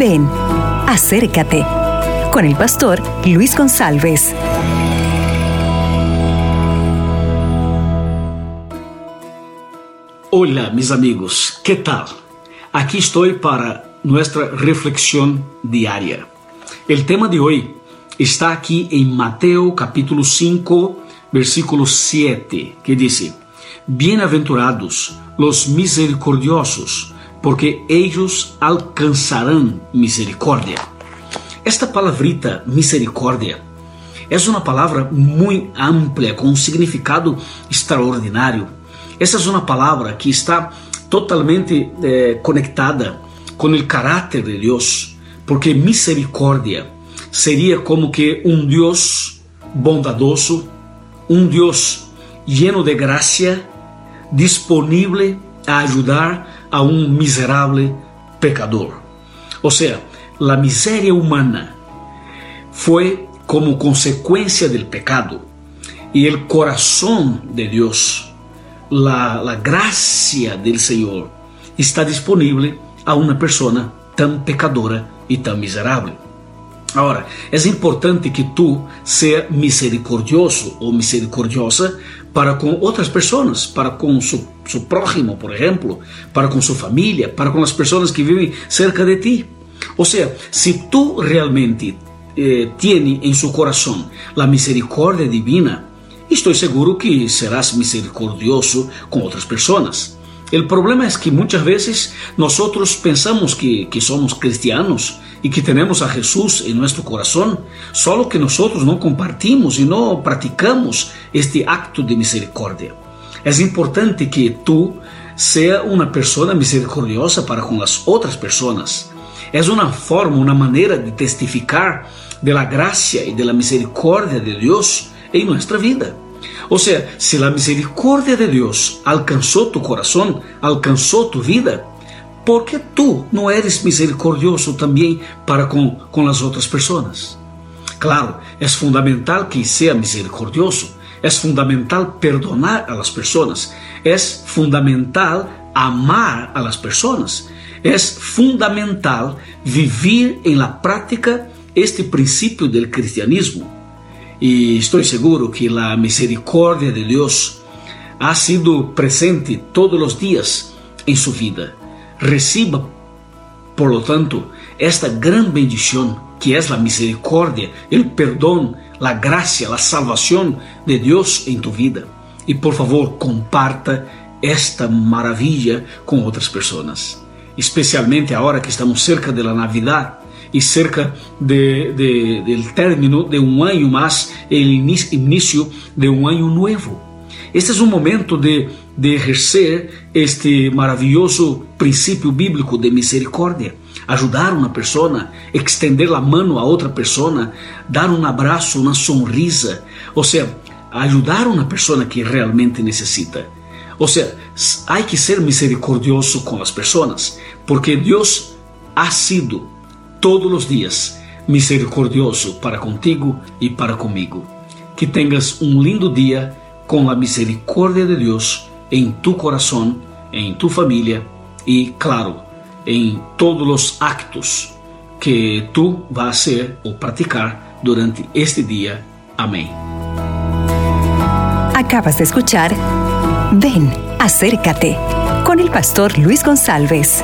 Ven, acércate con el pastor Luis González. Hola mis amigos, ¿qué tal? Aquí estoy para nuestra reflexión diaria. El tema de hoy está aquí en Mateo capítulo 5, versículo 7, que dice, Bienaventurados los misericordiosos, porque ellos alcanzarán misericordia. Esta palavrita misericórdia é uma palavra muito ampla, com um significado extraordinário. Essa é uma palavra que está totalmente eh, conectada com o caráter de Deus, porque misericórdia seria como que um Deus bondadoso, um Deus lleno de graça, disponível a ajudar a um miserável pecador. Ou seja, a miséria humana foi como consequência do pecado e o coração de Deus, a graça do Senhor está disponível a uma pessoa tão pecadora e tão miserável. Agora, é importante que tu seja misericordioso ou misericordiosa para com outras pessoas, para com seu, seu prójimo, por exemplo, para com sua família, para com as pessoas que vivem cerca de ti. Ou seja, se tu realmente eh, tiene em seu coração a misericórdia divina, estou seguro que serás misericordioso com outras pessoas. O problema é que muitas vezes nós pensamos que, que somos cristianos e que temos a Jesus em nosso coração, só que nós não compartimos e não praticamos este acto de misericórdia. É importante que tu seja uma pessoa misericordiosa para com as outras pessoas. É uma forma, uma maneira de testificar de la gracia e de la misericordia de Deus em nossa vida. Ou seja, se a misericórdia de Deus alcançou tu coração, alcançou tu vida, por que tu não eres misericordioso também para com, com as outras pessoas? Claro, é fundamental que seja misericordioso, é fundamental perdonar a las pessoas, é fundamental amar a las pessoas, é fundamental vivir em la prática este princípio do cristianismo. E estou seguro que a misericórdia de Deus ha sido presente todos os dias em sua vida. Reciba, por lo tanto, esta gran bendição que é a misericórdia, o perdão, a graça, a salvação de Deus em tu vida. E por favor, comparta esta maravilha com outras pessoas, especialmente agora que estamos cerca da Navidad e cerca de, de, del término de um ano mais, o início de um ano novo. Este é um momento de, de exercer este maravilhoso princípio bíblico de misericórdia, ajudar uma pessoa, extender a mão a outra pessoa, dar um abraço, uma sonrisa, ou seja, ajudar uma pessoa que realmente necessita. Ou seja, há que ser misericordioso com as pessoas, porque Deus ha sido todos os dias misericordioso para contigo e para comigo. Que tenhas um lindo dia com a misericórdia de Deus em tu coração, em tu família e, claro, em todos os actos que tu vas ser ou praticar durante este dia. Amém. Acabas de escuchar Ven, acércate con el pastor Luis González.